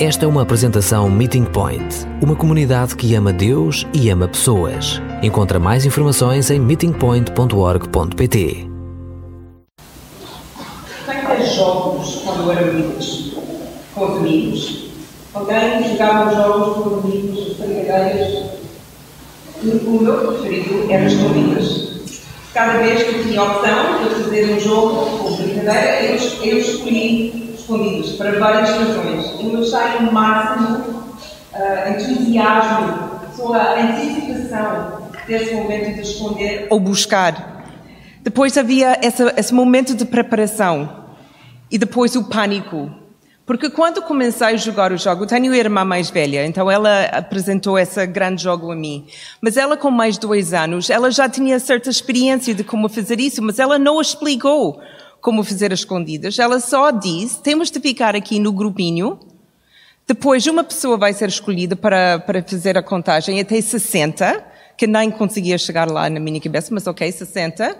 Esta é uma apresentação Meeting Point, uma comunidade que ama Deus e ama pessoas. Encontra mais informações em meetingpoint.org.pt. Quem jogos quando eram amigos? Com os amigos? Alguém jogava jogos com os amigos, brincadeiras? O meu preferido era escondidas. Cada vez que tinha opção de fazer um jogo ou brincadeira, eu escolhi escondidos, para várias razões. Eu achei o máximo uh, entusiasmo, sua antecipação desse momento de esconder ou buscar. Depois havia essa, esse momento de preparação e depois o pânico. Porque quando comecei a jogar o jogo, tenho irmã mais velha, então ela apresentou esse grande jogo a mim. Mas ela com mais dois anos, ela já tinha certa experiência de como fazer isso, mas ela não explicou como fazer as escondidas. Ela só diz: temos de ficar aqui no grupinho. Depois, uma pessoa vai ser escolhida para, para fazer a contagem até 60, que nem conseguia chegar lá na minha cabeça, mas ok, 60.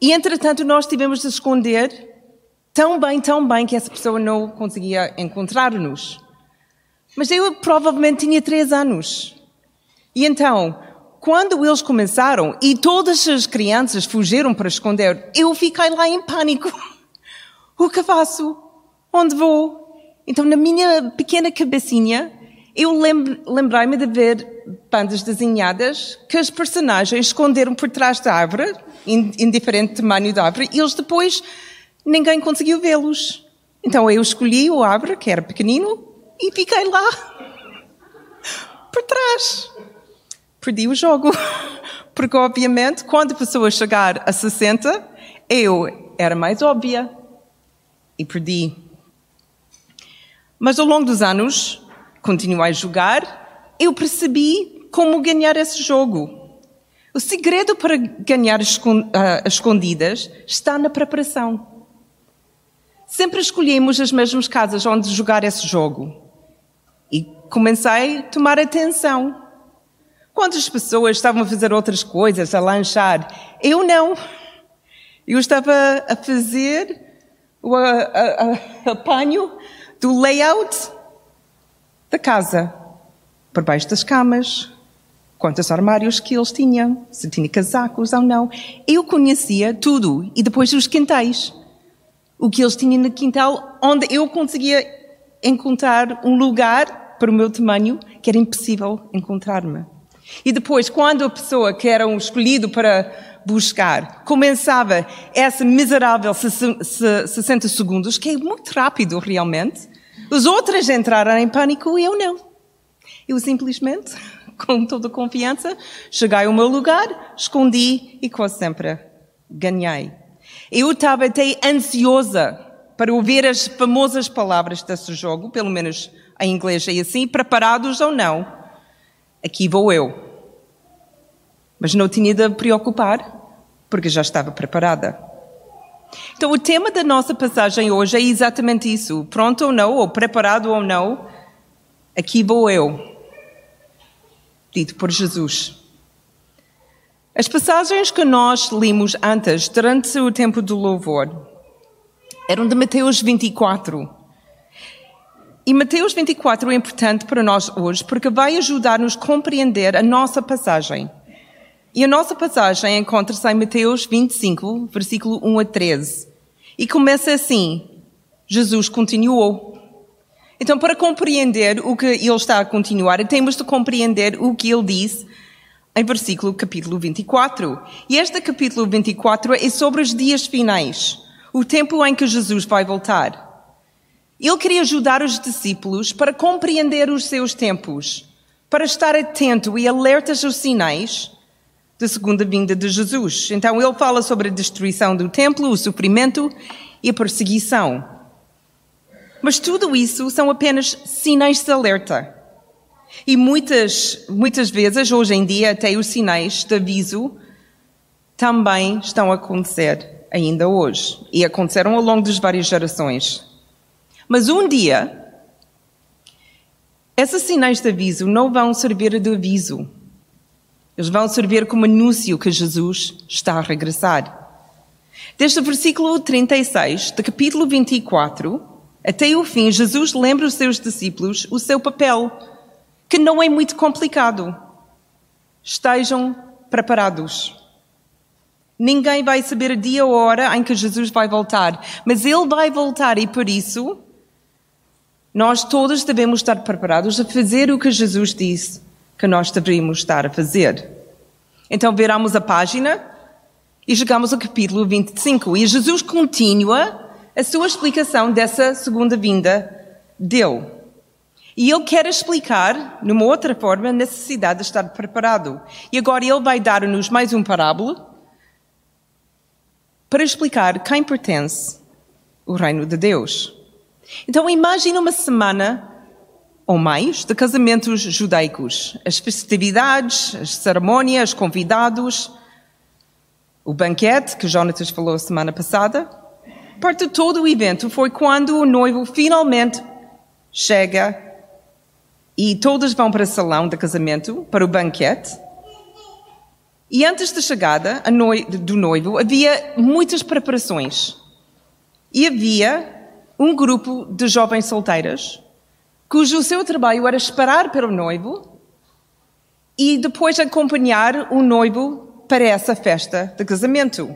E, entretanto, nós tivemos de esconder tão bem, tão bem, que essa pessoa não conseguia encontrar-nos. Mas eu provavelmente tinha três anos. E então, quando eles começaram e todas as crianças fugiram para esconder, eu fiquei lá em pânico. O que faço? Onde vou? Então, na minha pequena cabecinha, eu lembrei-me de ver bandas desenhadas que os personagens esconderam por trás da árvore, em, em diferente tamanho da árvore, e eles depois ninguém conseguiu vê-los. Então eu escolhi o árvore, que era pequenino, e fiquei lá, por trás perdi o jogo. Porque, obviamente, quando a pessoa chegar a 60, eu era mais óbvia e perdi. Mas ao longo dos anos, continuei a jogar, eu percebi como ganhar esse jogo. O segredo para ganhar ah, as escondidas está na preparação. Sempre escolhemos as mesmas casas onde jogar esse jogo. E comecei a tomar atenção Quantas pessoas estavam a fazer outras coisas, a lanchar? Eu não. Eu estava a fazer o apanho do layout da casa. Por baixo das camas, quantos armários que eles tinham, se tinha casacos ou não. Eu conhecia tudo. E depois os quintais. O que eles tinham no quintal, onde eu conseguia encontrar um lugar para o meu tamanho que era impossível encontrar-me. E depois, quando a pessoa que era um escolhido para buscar começava essa miserável 60 segundos, que é muito rápido realmente, os outros entraram em pânico e eu não. Eu simplesmente, com toda confiança, cheguei ao meu lugar, escondi e quase sempre ganhei. Eu estava até ansiosa para ouvir as famosas palavras desse jogo, pelo menos em inglês é assim, preparados ou não aqui vou eu. Mas não tinha de preocupar, porque já estava preparada. Então, o tema da nossa passagem hoje é exatamente isso. Pronto ou não, ou preparado ou não, aqui vou eu. Dito por Jesus. As passagens que nós limos antes, durante o tempo do louvor, eram de Mateus 24. E Mateus 24 é importante para nós hoje porque vai ajudar-nos a compreender a nossa passagem. E a nossa passagem encontra-se em Mateus 25, versículo 1 a 13. E começa assim: Jesus continuou. Então, para compreender o que ele está a continuar, temos de compreender o que ele disse em versículo capítulo 24. E este capítulo 24 é sobre os dias finais, o tempo em que Jesus vai voltar. Ele queria ajudar os discípulos para compreender os seus tempos, para estar atento e alertas aos sinais da segunda vinda de Jesus. Então ele fala sobre a destruição do templo, o sofrimento e a perseguição. Mas tudo isso são apenas sinais de alerta. E muitas, muitas vezes, hoje em dia, até os sinais de aviso também estão a acontecer ainda hoje. E aconteceram ao longo das várias gerações. Mas um dia, esses sinais de aviso não vão servir de aviso. Eles vão servir como anúncio que Jesus está a regressar. Desde o versículo 36 do capítulo 24, Até o fim, Jesus lembra os seus discípulos o seu papel, que não é muito complicado. Estejam preparados. Ninguém vai saber o dia ou a hora em que Jesus vai voltar, mas ele vai voltar e por isso nós todos devemos estar preparados a fazer o que Jesus disse que nós deveríamos estar a fazer. Então viramos a página e chegamos ao capítulo 25 e Jesus continua a sua explicação dessa segunda vinda dele. E ele quer explicar, numa outra forma, a necessidade de estar preparado. E agora ele vai dar-nos mais um parábola para explicar quem pertence o reino de Deus. Então imagine uma semana ou mais de casamentos judaicos. As festividades, as cerimônias, os convidados, o banquete que Jonatas falou semana passada. Parte de todo o evento foi quando o noivo finalmente chega e todos vão para o salão de casamento, para o banquete. E antes da chegada do noivo havia muitas preparações. E havia um grupo de jovens solteiras, cujo seu trabalho era esperar pelo noivo e depois acompanhar o noivo para essa festa de casamento.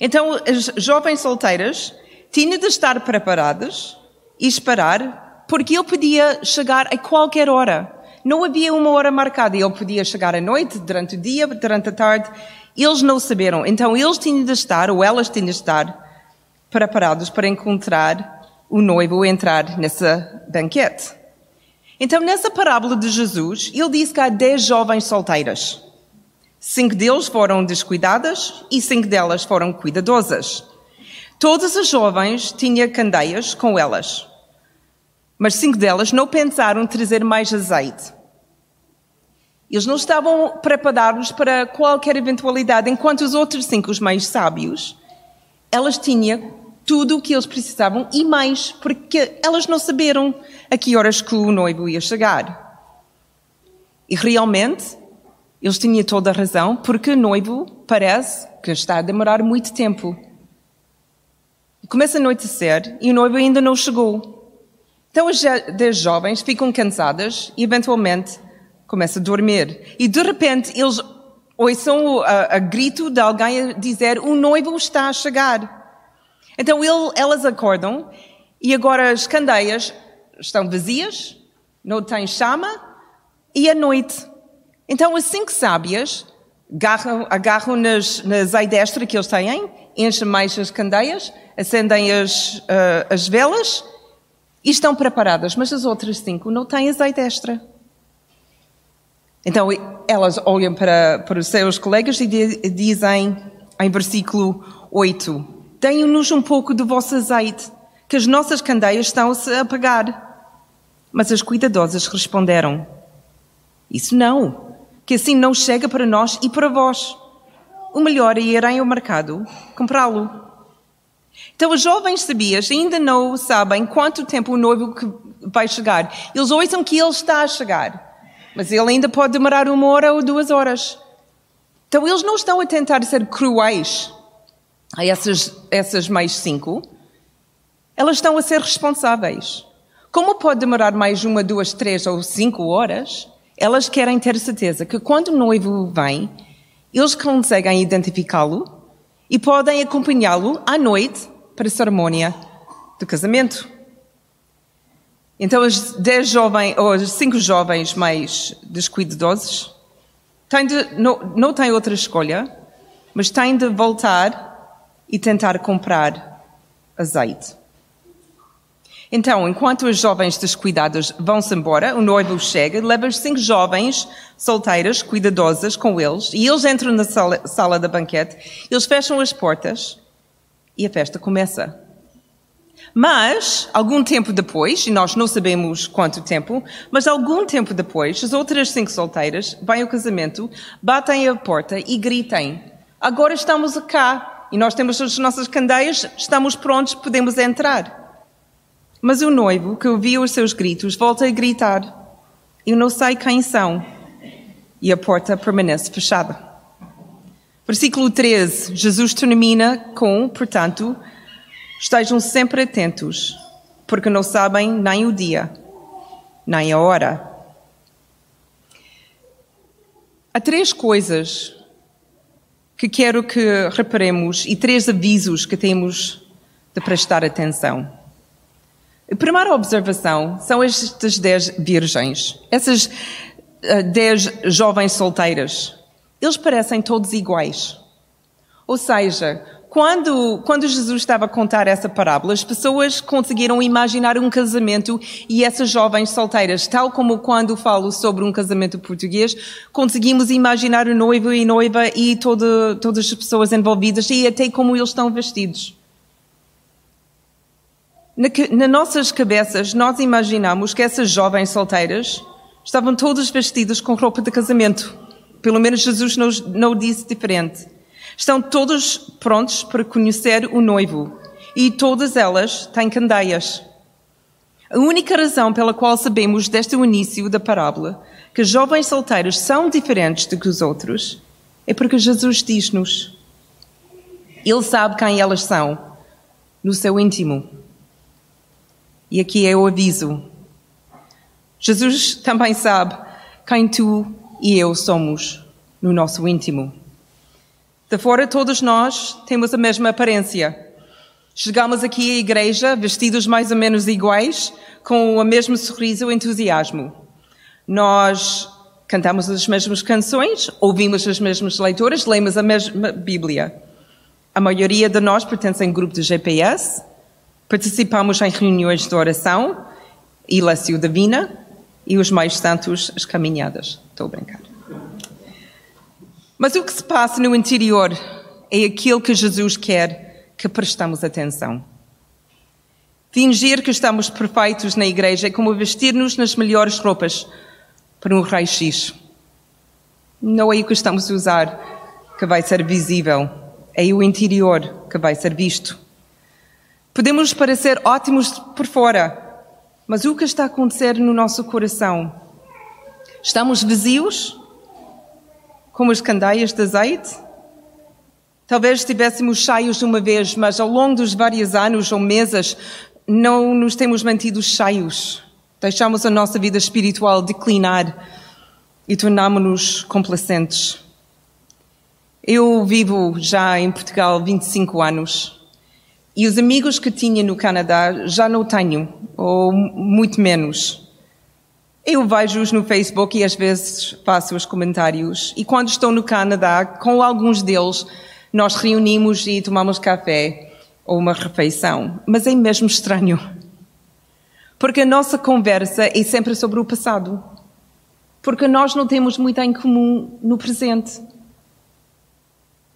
Então, as jovens solteiras tinham de estar preparadas e esperar, porque ele podia chegar a qualquer hora. Não havia uma hora marcada. Ele podia chegar à noite, durante o dia, durante a tarde. Eles não saberam. Então, eles tinham de estar, ou elas tinham de estar, preparados para encontrar o noivo entrar nessa banquete. Então, nessa parábola de Jesus, ele diz que há dez jovens solteiras. Cinco deles foram descuidadas e cinco delas foram cuidadosas. Todas as jovens tinham candeias com elas, mas cinco delas não pensaram trazer mais azeite. Eles não estavam preparados para qualquer eventualidade, enquanto os outros cinco, os mais sábios, elas tinham tudo o que eles precisavam e mais, porque elas não saberam a que horas que o noivo ia chegar. E realmente, eles tinham toda a razão, porque o noivo parece que está a demorar muito tempo. Começa a anoitecer e o noivo ainda não chegou. Então as jovens ficam cansadas e eventualmente começam a dormir. E de repente eles ouçam a, a grito de alguém a dizer: O noivo está a chegar. Então ele, elas acordam e agora as candeias estão vazias, não têm chama e é noite. Então as cinco sábias agarram, agarram nas, na azeite que eles têm, enchem mais as candeias, acendem as, uh, as velas e estão preparadas, mas as outras cinco não têm azeite extra. Então elas olham para, para os seus colegas e dizem, em versículo 8, Deem-nos um pouco do vosso azeite, que as nossas candeias estão-se a apagar. Mas as cuidadosas responderam: Isso não, que assim não chega para nós e para vós. O melhor é irem ao mercado comprá-lo. Então, os jovens sabias ainda não sabem quanto tempo o noivo vai chegar. Eles ouçam que ele está a chegar, mas ele ainda pode demorar uma hora ou duas horas. Então, eles não estão a tentar ser cruéis a essas, essas mais cinco, elas estão a ser responsáveis. Como pode demorar mais uma, duas, três ou cinco horas, elas querem ter certeza que quando o noivo vem, eles conseguem identificá-lo e podem acompanhá-lo à noite para a cerimónia do casamento. Então, as dez jovens, ou as cinco jovens mais descuidadosos, têm de, não, não têm outra escolha, mas têm de voltar e tentar comprar azeite. Então, enquanto os jovens descuidados vão-se embora, o noivo chega, leva os cinco jovens solteiras, cuidadosas, com eles, e eles entram na sala, sala da banquete, eles fecham as portas e a festa começa. Mas, algum tempo depois, e nós não sabemos quanto tempo, mas algum tempo depois, as outras cinco solteiras vêm ao casamento, batem a porta e gritem: Agora estamos cá, e nós temos as nossas candeias, estamos prontos, podemos entrar. Mas o noivo, que ouvia os seus gritos, volta a gritar: Eu não sei quem são. E a porta permanece fechada. Versículo 13, Jesus termina com, portanto, estejam sempre atentos, porque não sabem nem o dia, nem a hora. Há três coisas que quero que reparemos e três avisos que temos de prestar atenção. A primeira observação são estas dez virgens, essas uh, dez jovens solteiras. Eles parecem todos iguais. Ou seja, quando, quando Jesus estava a contar essa parábola, as pessoas conseguiram imaginar um casamento e essas jovens solteiras, tal como quando falo sobre um casamento português, conseguimos imaginar o noivo e noiva e todo, todas as pessoas envolvidas e até como eles estão vestidos. Na, nas nossas cabeças, nós imaginamos que essas jovens solteiras estavam todas vestidas com roupa de casamento. Pelo menos Jesus não, não disse diferente. Estão todos prontos para conhecer o noivo e todas elas têm candeias. A única razão pela qual sabemos desde o início da parábola que jovens solteiros são diferentes do que os outros é porque Jesus diz-nos. Ele sabe quem elas são, no seu íntimo. E aqui é o aviso. Jesus também sabe quem tu e eu somos no nosso íntimo. De fora, todos nós temos a mesma aparência. Chegamos aqui à igreja vestidos mais ou menos iguais, com o mesmo sorriso e entusiasmo. Nós cantamos as mesmas canções, ouvimos as mesmas leituras, lemos a mesma Bíblia. A maioria de nós pertence a um grupo de GPS, participamos em reuniões de oração e Lécio Divina, e os mais santos, as caminhadas. Estou a brincar. Mas o que se passa no interior é aquilo que Jesus quer que prestamos atenção. Fingir que estamos perfeitos na igreja é como vestir-nos nas melhores roupas para um raio-x. Não é o que estamos a usar que vai ser visível, é o interior que vai ser visto. Podemos parecer ótimos por fora, mas o que está a acontecer no nosso coração? Estamos vazios como as candeias de azeite? Talvez estivéssemos cheios uma vez, mas ao longo dos vários anos ou meses não nos temos mantido cheios. Deixamos a nossa vida espiritual declinar e tornamos-nos complacentes. Eu vivo já em Portugal 25 anos e os amigos que tinha no Canadá já não tenho, ou muito menos. Eu vejo-os no Facebook e às vezes faço os comentários. E quando estou no Canadá, com alguns deles, nós reunimos e tomamos café ou uma refeição. Mas é mesmo estranho. Porque a nossa conversa é sempre sobre o passado. Porque nós não temos muito em comum no presente.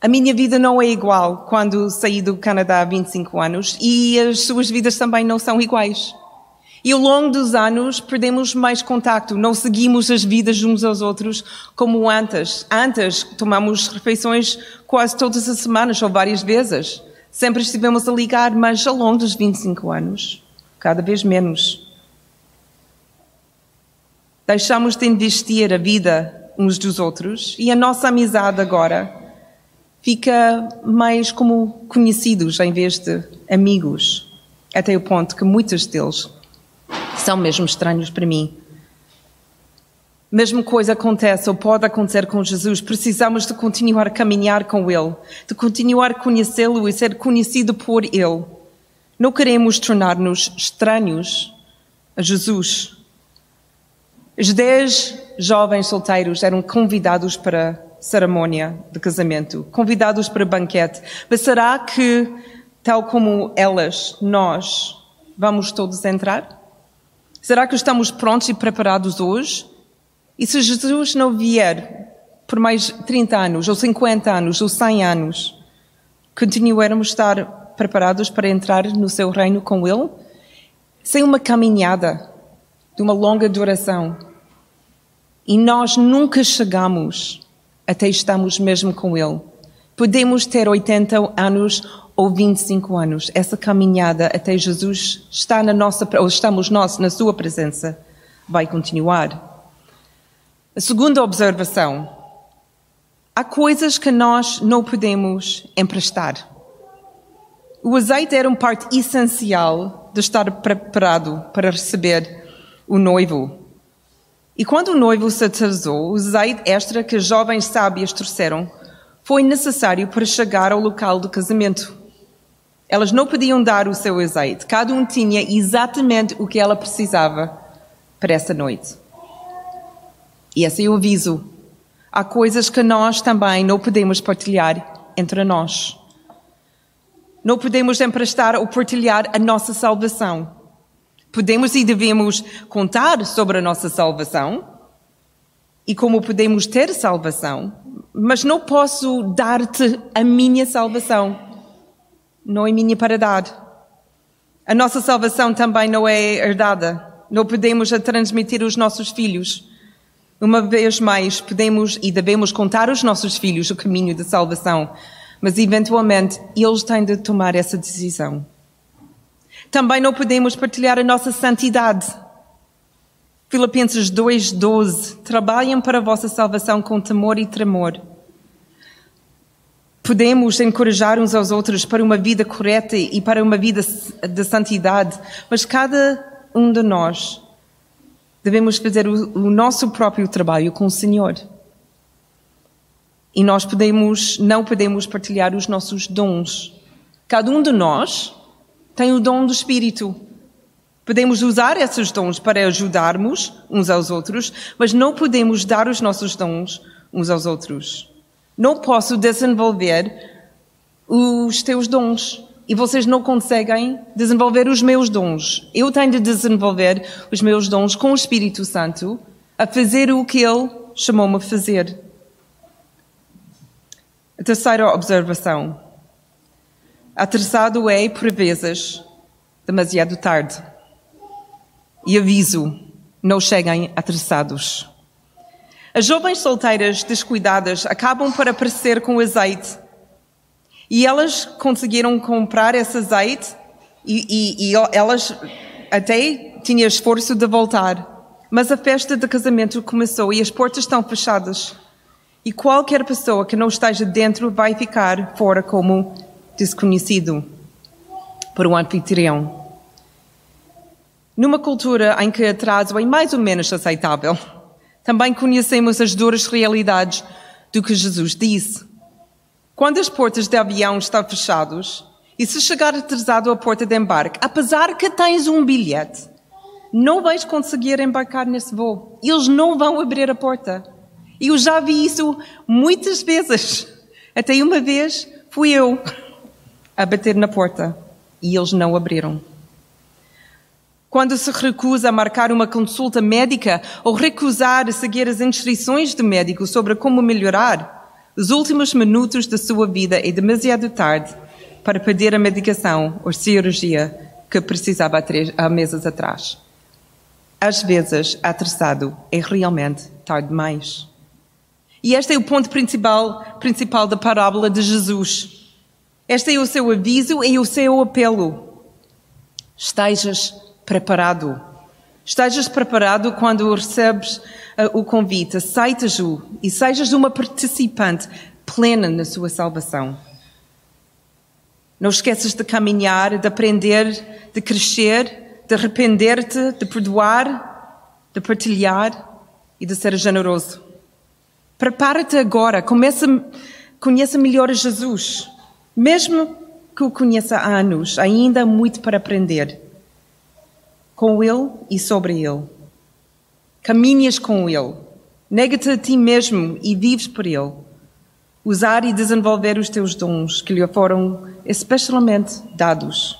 A minha vida não é igual quando saí do Canadá há 25 anos e as suas vidas também não são iguais. E ao longo dos anos perdemos mais contacto, não seguimos as vidas uns aos outros como antes. Antes tomamos refeições quase todas as semanas ou várias vezes. Sempre estivemos a ligar, mas ao longo dos 25 anos, cada vez menos. Deixamos de investir a vida uns dos outros e a nossa amizade agora fica mais como conhecidos em vez de amigos. Até o ponto que muitos deles são mesmo estranhos para mim. Mesma coisa acontece ou pode acontecer com Jesus, precisamos de continuar a caminhar com Ele, de continuar a conhecê-lo e ser conhecido por Ele. Não queremos tornar-nos estranhos a Jesus. Os dez jovens solteiros eram convidados para a cerimônia de casamento, convidados para banquete. Mas será que, tal como elas, nós vamos todos entrar? Será que estamos prontos e preparados hoje? E se Jesus não vier por mais 30 anos, ou 50 anos, ou 100 anos, continuaremos a estar preparados para entrar no seu reino com Ele? Sem uma caminhada de uma longa duração. E nós nunca chegamos até estamos mesmo com Ele. Podemos ter 80 anos ou 25 anos, essa caminhada até Jesus está na nossa, ou estamos nós na sua presença, vai continuar. A segunda observação. Há coisas que nós não podemos emprestar. O azeite era uma parte essencial de estar preparado para receber o noivo. E quando o noivo se atrasou, o azeite extra que jovens sábias trouxeram foi necessário para chegar ao local do casamento. Elas não podiam dar o seu azeite, cada um tinha exatamente o que ela precisava para essa noite. E esse é o aviso. Há coisas que nós também não podemos partilhar entre nós. Não podemos emprestar ou partilhar a nossa salvação. Podemos e devemos contar sobre a nossa salvação e como podemos ter salvação, mas não posso dar-te a minha salvação. Não é minha para dar. A nossa salvação também não é herdada. Não podemos a transmitir aos nossos filhos. Uma vez mais, podemos e devemos contar aos nossos filhos o caminho da salvação, mas eventualmente eles têm de tomar essa decisão. Também não podemos partilhar a nossa santidade. Filipenses 2:12 Trabalhem para a vossa salvação com temor e tremor. Podemos encorajar uns aos outros para uma vida correta e para uma vida de santidade, mas cada um de nós devemos fazer o, nosso próprio trabalho com o Senhor. E nós podemos, não podemos partilhar os nossos dons. Cada um de nós tem o dom do Espírito. Podemos usar esses dons para ajudarmos uns aos outros, mas não podemos dar os nossos dons uns aos outros. Não posso desenvolver os teus dons e vocês não conseguem desenvolver os meus dons. Eu tenho de desenvolver os meus dons com o Espírito Santo a fazer o que Ele chamou-me a fazer. A terceira observação. Atrasado é, por vezes, demasiado tarde. E aviso, não cheguem atrasados. As jovens solteiras descuidadas acabam por aparecer com azeite. E elas conseguiram comprar esse azeite e, e, e elas até tinham esforço de voltar. Mas a festa de casamento começou e as portas estão fechadas. E qualquer pessoa que não esteja dentro vai ficar fora como desconhecido por um anfitrião. Numa cultura em que atraso é mais ou menos aceitável, também conhecemos as duras realidades do que Jesus disse. Quando as portas de avião estão fechadas e se chegar atrasado à porta de embarque, apesar que tens um bilhete, não vais conseguir embarcar nesse voo. Eles não vão abrir a porta. E eu já vi isso muitas vezes. Até uma vez fui eu a bater na porta e eles não abriram. Quando se recusa a marcar uma consulta médica ou recusar seguir as instruções do médico sobre como melhorar, os últimos minutos da sua vida é demasiado tarde para pedir a medicação ou cirurgia que precisava há meses atrás. Às vezes, atrasado é realmente tarde demais. E este é o ponto principal, principal da parábola de Jesus. Este é o seu aviso e o seu apelo. Estejas preparado. Estejas preparado quando recebes uh, o convite, aceitas-o e sejas uma participante plena na sua salvação. Não esqueças de caminhar, de aprender, de crescer, de arrepender-te, de perdoar, de partilhar e de ser generoso. Prepara-te agora, começa, conheça melhor Jesus. Mesmo que o conheça há anos, ainda há muito para aprender com Ele e sobre Ele. Caminhas com Ele. Nega-te a ti mesmo e vives por Ele. Usar e desenvolver os teus dons que lhe foram especialmente dados.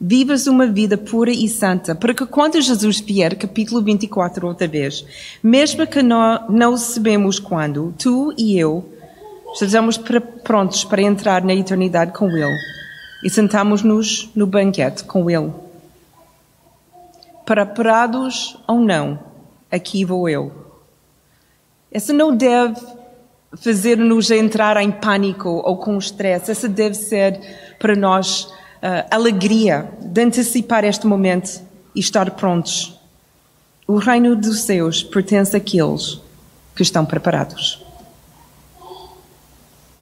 Vivas uma vida pura e santa, para que quando Jesus vier, capítulo 24, outra vez, mesmo que não, não sabemos quando, tu e eu estejamos prontos para entrar na eternidade com Ele e sentamos-nos no banquete com Ele preparados ou não, aqui vou eu. Essa não deve fazer-nos entrar em pânico ou com estresse. Essa deve ser para nós uh, alegria de antecipar este momento e estar prontos. O reino dos céus pertence àqueles que estão preparados.